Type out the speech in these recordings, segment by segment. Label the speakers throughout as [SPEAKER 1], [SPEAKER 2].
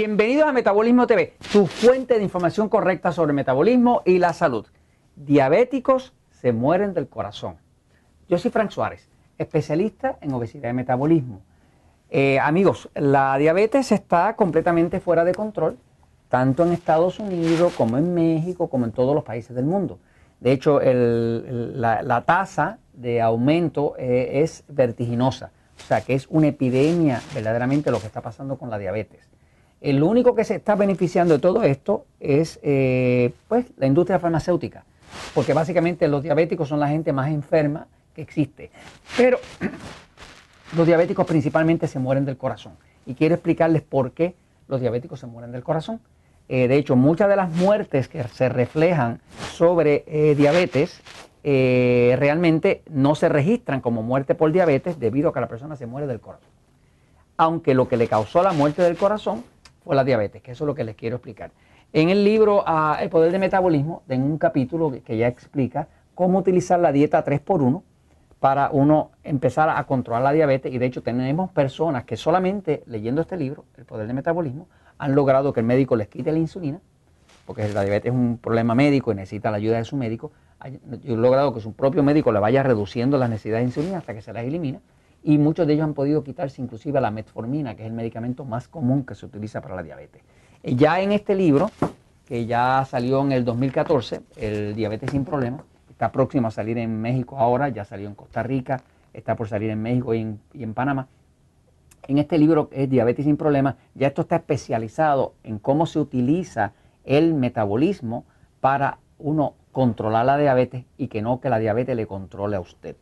[SPEAKER 1] Bienvenidos a Metabolismo TV, tu fuente de información correcta sobre metabolismo y la salud. Diabéticos se mueren del corazón. Yo soy Frank Suárez, especialista en obesidad y metabolismo. Eh, amigos, la diabetes está completamente fuera de control, tanto en Estados Unidos como en México, como en todos los países del mundo. De hecho, la, tasa de aumento eh, es vertiginosa, o sea que es una epidemia verdaderamente lo que está pasando con la diabetes. El único que se está beneficiando de todo esto es eh, pues, la industria farmacéutica, porque básicamente los diabéticos son la gente más enferma que existe. Pero los diabéticos principalmente se mueren del corazón. Y quiero explicarles por qué los diabéticos se mueren del corazón. Eh, de hecho, muchas de las muertes que se reflejan sobre eh, diabetes realmente no se registran como muerte por diabetes debido a que la persona se muere del corazón. Aunque lo que le causó la muerte del corazón o la diabetes, que eso es lo que les quiero explicar. En el libro ah, El Poder de Metabolismo, tengo un capítulo que ya explica cómo utilizar la dieta 3x1 para uno empezar a controlar la diabetes. Y de hecho tenemos personas que solamente leyendo este libro, El Poder de Metabolismo, han logrado que el médico les quite la insulina, porque la diabetes es un problema médico y necesita la ayuda de su médico. He logrado que su propio médico le vaya reduciendo las necesidades de insulina hasta que se las elimina y muchos de ellos han podido quitarse inclusive la metformina, que es el medicamento más común que se utiliza para la diabetes. Eh, ya en este libro, que ya salió en el 2014, el Diabetes sin Problemas, está próximo a salir en México ahora, ya salió en Costa Rica, está por salir en México y en, Panamá. En este libro es Diabetes sin Problemas, ya esto está especializado en cómo se utiliza el metabolismo para uno controlar la diabetes y que no que la diabetes le controle a usted.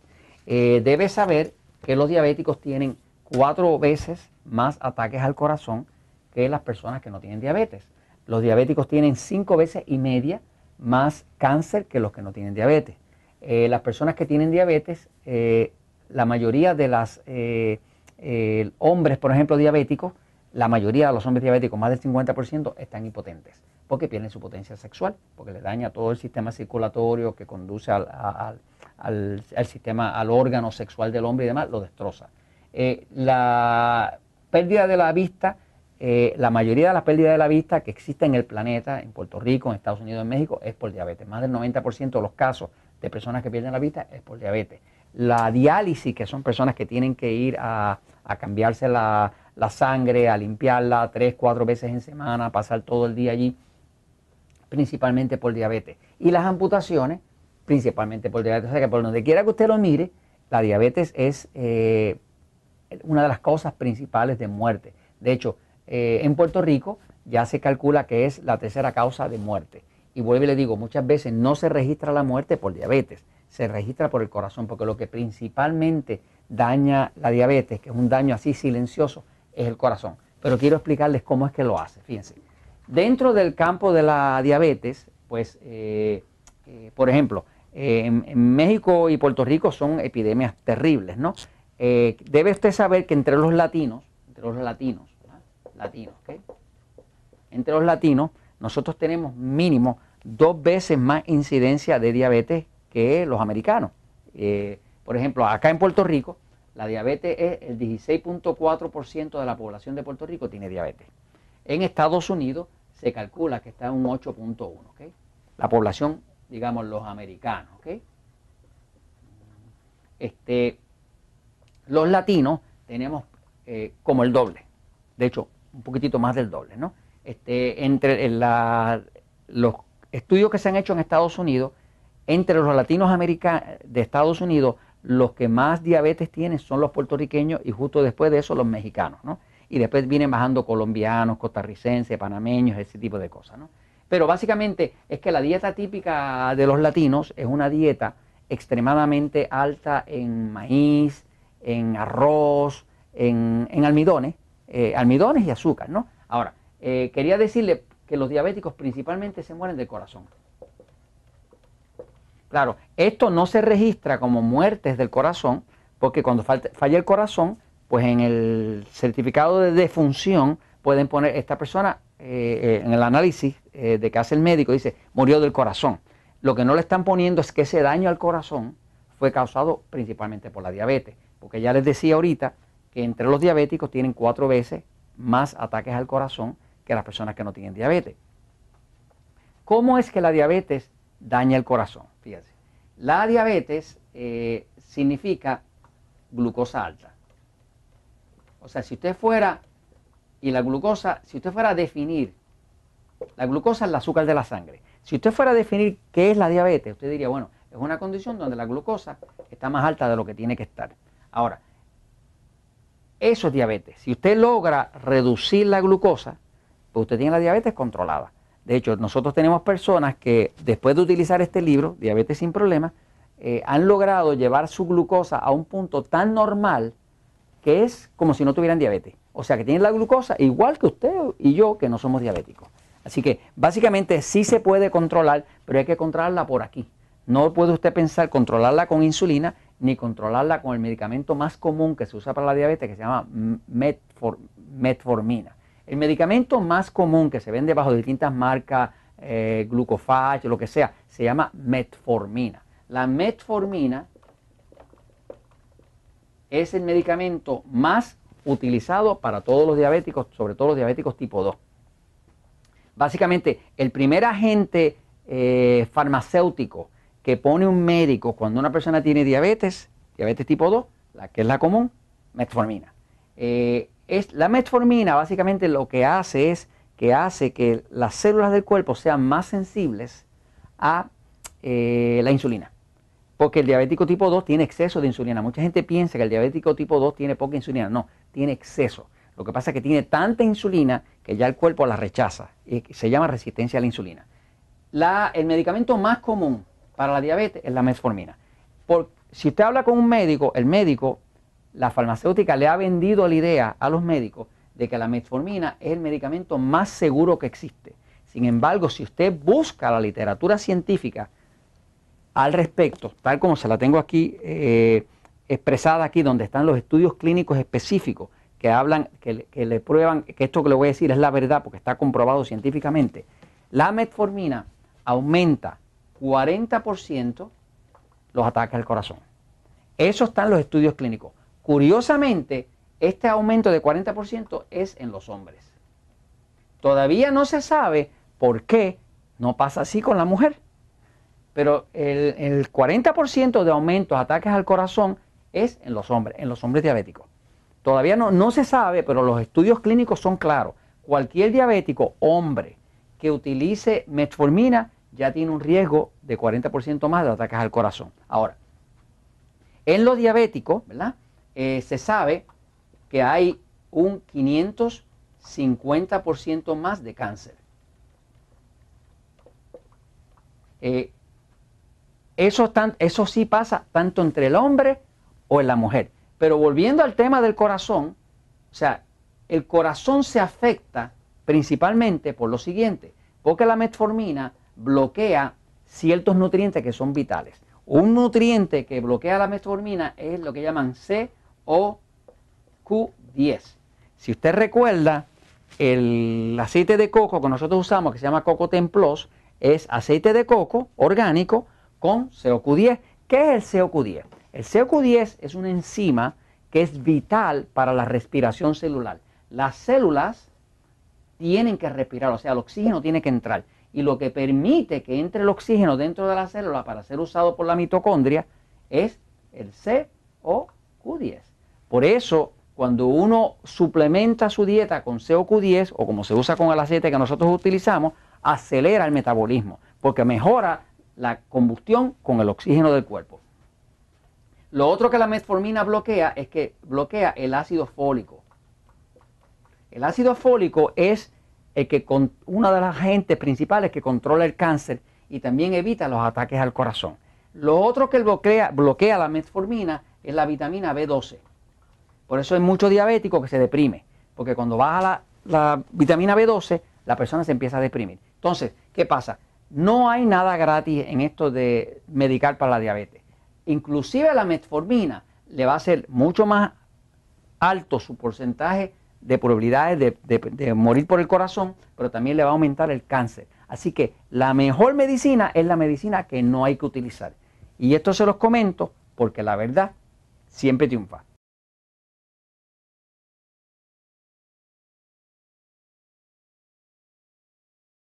[SPEAKER 1] Eh, debe saber que los diabéticos tienen cuatro veces más ataques al corazón que las personas que no tienen diabetes. Los diabéticos tienen cinco veces y media más cáncer que los que no tienen diabetes. Eh, las personas que tienen diabetes, eh, la mayoría de los eh, hombres, por ejemplo, diabéticos, la mayoría de los hombres diabéticos, más del 50%, están impotentes porque pierden su potencia sexual, porque le daña todo el sistema circulatorio que conduce al al, sistema, al órgano sexual del hombre y demás, lo destroza. Eh, la pérdida de la vista, eh, la mayoría de las pérdidas de la vista que existen en el planeta, en Puerto Rico, en Estados Unidos, en México, es por diabetes. Más del 90% de los casos de personas que pierden la vista es por diabetes. La diálisis, que son personas que tienen que ir a, cambiarse la, la, sangre, a limpiarla tres, cuatro veces en semana, pasar todo el día allí, principalmente por diabetes. Y las amputaciones, principalmente por diabetes. O sea que por donde quiera que usted lo mire, la diabetes es eh, una de las causas principales de muerte. De hecho, eh, en Puerto Rico ya se calcula que es la tercera causa de muerte. Y vuelvo y le digo, muchas veces no se registra la muerte por diabetes, se registra por el corazón, porque lo que principalmente daña la diabetes, que es un daño así silencioso, es el corazón. Pero quiero explicarles cómo es que lo hace. Fíjense, dentro del campo de la diabetes, pues, eh, por ejemplo, en, México y Puerto Rico son epidemias terribles, ¿no? Eh, debe usted saber que entre los latinos, entre los latinos, latinos, Entre los latinos, nosotros tenemos mínimo dos veces más incidencia de diabetes que los americanos. Eh, por ejemplo, acá en Puerto Rico, la diabetes es el 16.4% de la población de Puerto Rico tiene diabetes. En Estados Unidos se calcula que está en un 8.1, La población digamos, los americanos. ¿ok? Este, los latinos tenemos eh, como el doble, de hecho, un poquitito más del doble, ¿no? Este, entre los estudios que se han hecho en Estados Unidos, entre los latinos americanos de Estados Unidos, los que más diabetes tienen son los puertorriqueños y justo después de eso los mexicanos, ¿no? Y después vienen bajando colombianos, costarricenses, panameños, ese tipo de cosas, ¿no? Pero básicamente es que la dieta típica de los latinos es una dieta extremadamente alta en maíz, en arroz, en, almidones, eh, almidones y azúcar, ¿no? Ahora, eh, quería decirle que los diabéticos principalmente se mueren del corazón. Claro, esto no se registra como muertes del corazón, porque cuando falla el corazón, pues en el certificado de defunción pueden poner esta persona eh, en el análisis eh, de que hace el médico, dice, murió del corazón. Lo que no le están poniendo es que ese daño al corazón fue causado principalmente por la diabetes, porque ya les decía ahorita que entre los diabéticos tienen cuatro veces más ataques al corazón que las personas que no tienen diabetes. ¿Cómo es que la diabetes daña el corazón? Fíjense, la diabetes eh, significa glucosa alta. O sea, si usted fuera, y la glucosa, si usted fuera a definir, la glucosa es el azúcar de la sangre. Si usted fuera a definir qué es la diabetes, usted diría, bueno, es una condición donde la glucosa está más alta de lo que tiene que estar. Ahora, eso es diabetes. Si usted logra reducir la glucosa, pues usted tiene la diabetes controlada. De hecho, nosotros tenemos personas que después de utilizar este libro, Diabetes sin Problemas, eh, han logrado llevar su glucosa a un punto tan normal que es como si no tuvieran diabetes. O sea, que tienen la glucosa igual que usted y yo, que no somos diabéticos. Así que básicamente sí se puede controlar, pero hay que controlarla por aquí. No puede usted pensar controlarla con insulina ni controlarla con el medicamento más común que se usa para la diabetes, que se llama metformina. El medicamento más común que se vende bajo distintas marcas, eh, lo que sea, se llama metformina. La metformina es el medicamento más utilizado para todos los diabéticos, sobre todo los diabéticos tipo 2. Básicamente, el primer agente eh, farmacéutico que pone un médico cuando una persona tiene diabetes, diabetes tipo 2, la que es la común, metformina. Eh, es, la metformina básicamente lo que hace es que hace que las células del cuerpo sean más sensibles a eh, la insulina. Porque el diabético tipo 2 tiene exceso de insulina. Mucha gente piensa que el diabético tipo 2 tiene poca insulina. No, tiene exceso. Lo que pasa es que tiene tanta insulina que ya el cuerpo la rechaza. Y se llama resistencia a la insulina. el medicamento más común para la diabetes es la metformina. Por, si usted habla con un médico, el médico, la farmacéutica le ha vendido la idea a los médicos de que la metformina es el medicamento más seguro que existe. Sin embargo, si usted busca la literatura científica al respecto, tal como se la tengo aquí eh, expresada aquí, donde están los estudios clínicos específicos que hablan, que, le prueban que esto que le voy a decir es la verdad porque está comprobado científicamente, la metformina aumenta 40% los ataques al corazón. Eso está en los estudios clínicos. Curiosamente, este aumento de 40% es en los hombres. Todavía no se sabe por qué no pasa así con la mujer. Pero el, 40% de aumento de ataques al corazón es en los hombres, en los hombres diabéticos. Todavía no, no se sabe, pero los estudios clínicos son claros. Cualquier diabético, hombre, que utilice metformina ya tiene un riesgo de 40% más de ataques al corazón. Ahora, en los diabéticos, ¿verdad? Eh, se sabe que hay un 550% más de cáncer. Eh, eso, eso sí pasa tanto entre el hombre o en la mujer. Pero volviendo al tema del corazón, o sea, el corazón se afecta principalmente por lo siguiente, porque la metformina bloquea ciertos nutrientes que son vitales. Un nutriente que bloquea la metformina es lo que llaman COQ10. Si usted recuerda, el aceite de coco que nosotros usamos, que se llama Coco Templos, es aceite de coco orgánico con COQ10. ¿Qué es el COQ10? El COQ10 es una enzima que es vital para la respiración celular. Las células tienen que respirar, o sea, el oxígeno tiene que entrar. Y lo que permite que entre el oxígeno dentro de la célula para ser usado por la mitocondria es el COQ10. Por eso, cuando uno suplementa su dieta con COQ10 o como se usa con el aceite que nosotros utilizamos, acelera el metabolismo, porque mejora la combustión con el oxígeno del cuerpo. Lo otro que la metformina bloquea es que bloquea el ácido fólico. El ácido fólico es el que con, una de las agentes principales que controla el cáncer y también evita los ataques al corazón. Lo otro que bloquea, bloquea la metformina es la vitamina B12. Por eso hay mucho diabético que se deprime, porque cuando baja la, la vitamina B12, la persona se empieza a deprimir. Entonces, ¿qué pasa? No hay nada gratis en esto de medicar para la diabetes. Inclusive la metformina le va a ser mucho más alto su porcentaje de probabilidades de, morir por el corazón, pero también le va a aumentar el cáncer. Así que la mejor medicina es la medicina que no hay que utilizar. Y esto se los comento porque la verdad siempre triunfa.